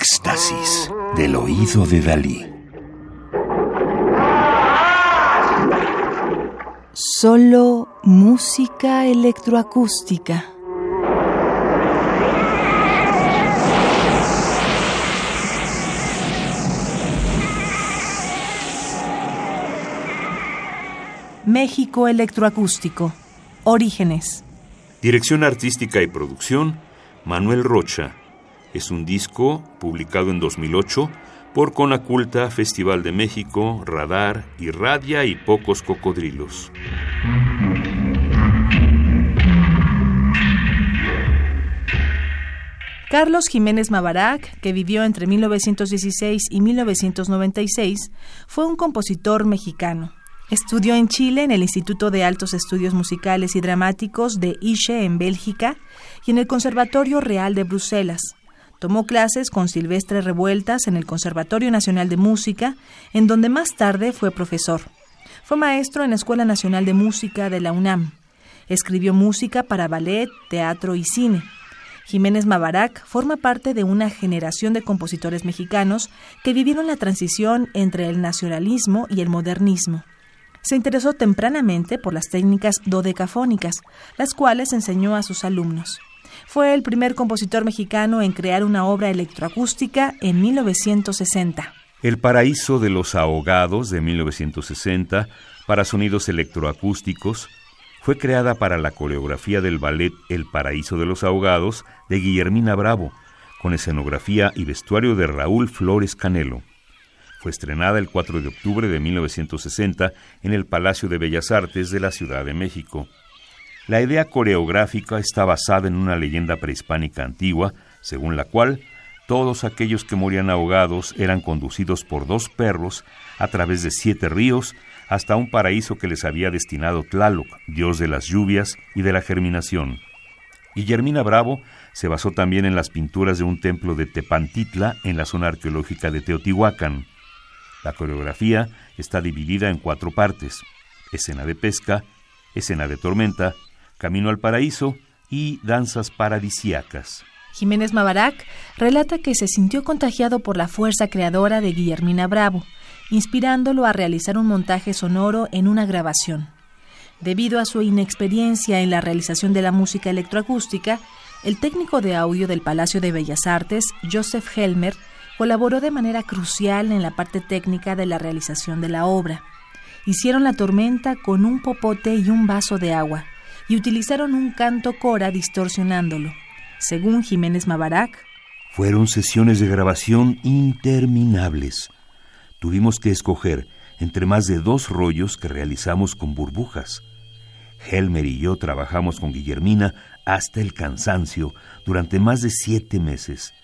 Éxtasis del oído de Dalí. Solo música electroacústica. México Electroacústico. Orígenes. Dirección artística y producción, Manuel Rocha. Es un disco publicado en 2008 por Conaculta, Festival de México, Radar, Irradia y Pocos Cocodrilos. Carlos Jiménez Mabarac, que vivió entre 1916 y 1996, fue un compositor mexicano. Estudió en Chile en el Instituto de Altos Estudios Musicales y Dramáticos de Ische en Bélgica y en el Conservatorio Real de Bruselas. Tomó clases con Silvestre Revueltas en el Conservatorio Nacional de Música, en donde más tarde fue profesor. Fue maestro en la Escuela Nacional de Música de la UNAM. Escribió música para ballet, teatro y cine. Jiménez Mabarac forma parte de una generación de compositores mexicanos que vivieron la transición entre el nacionalismo y el modernismo. Se interesó tempranamente por las técnicas dodecafónicas, las cuales enseñó a sus alumnos. Fue el primer compositor mexicano en crear una obra electroacústica en 1960. El Paraíso de los Ahogados de 1960 para sonidos electroacústicos fue creada para la coreografía del ballet El Paraíso de los Ahogados de Guillermina Bravo, con escenografía y vestuario de Raúl Flores Canelo. Fue estrenada el 4 de octubre de 1960 en el Palacio de Bellas Artes de la Ciudad de México. La idea coreográfica está basada en una leyenda prehispánica antigua, según la cual todos aquellos que morían ahogados eran conducidos por dos perros a través de siete ríos hasta un paraíso que les había destinado Tlaloc, dios de las lluvias y de la germinación. Guillermina Bravo se basó también en las pinturas de un templo de Tepantitla en la zona arqueológica de Teotihuacán. La coreografía está dividida en cuatro partes: escena de pesca, escena de tormenta, camino al paraíso y danzas paradisiacas. Jiménez Mabarac relata que se sintió contagiado por la fuerza creadora de Guillermina Bravo, inspirándolo a realizar un montaje sonoro en una grabación. Debido a su inexperiencia en la realización de la música electroacústica, el técnico de audio del Palacio de Bellas Artes, Joseph Helmer, colaboró de manera crucial en la parte técnica de la realización de la obra. Hicieron la tormenta con un popote y un vaso de agua, y utilizaron un canto cora distorsionándolo. Según Jiménez Mabarac, fueron sesiones de grabación interminables. Tuvimos que escoger entre más de dos rollos que realizamos con burbujas. Helmer y yo trabajamos con Guillermina hasta el cansancio durante más de siete meses.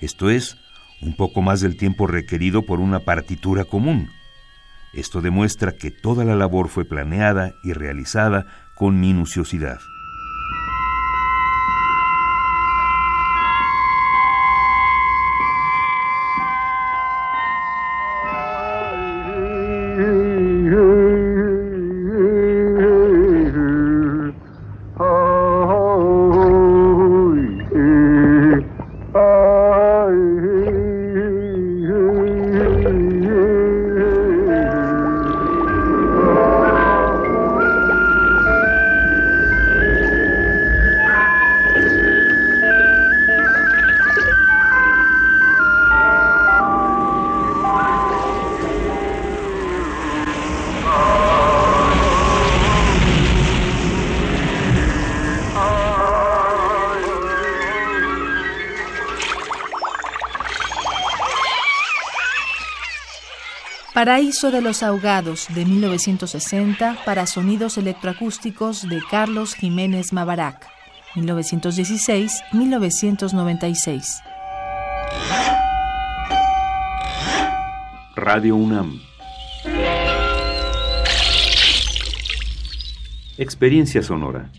Esto es, un poco más del tiempo requerido por una partitura común. Esto demuestra que toda la labor fue planeada y realizada con minuciosidad. Paraíso de los Ahogados de 1960 para sonidos electroacústicos de Carlos Jiménez Mabarac, 1916-1996. Radio UNAM. Experiencia sonora.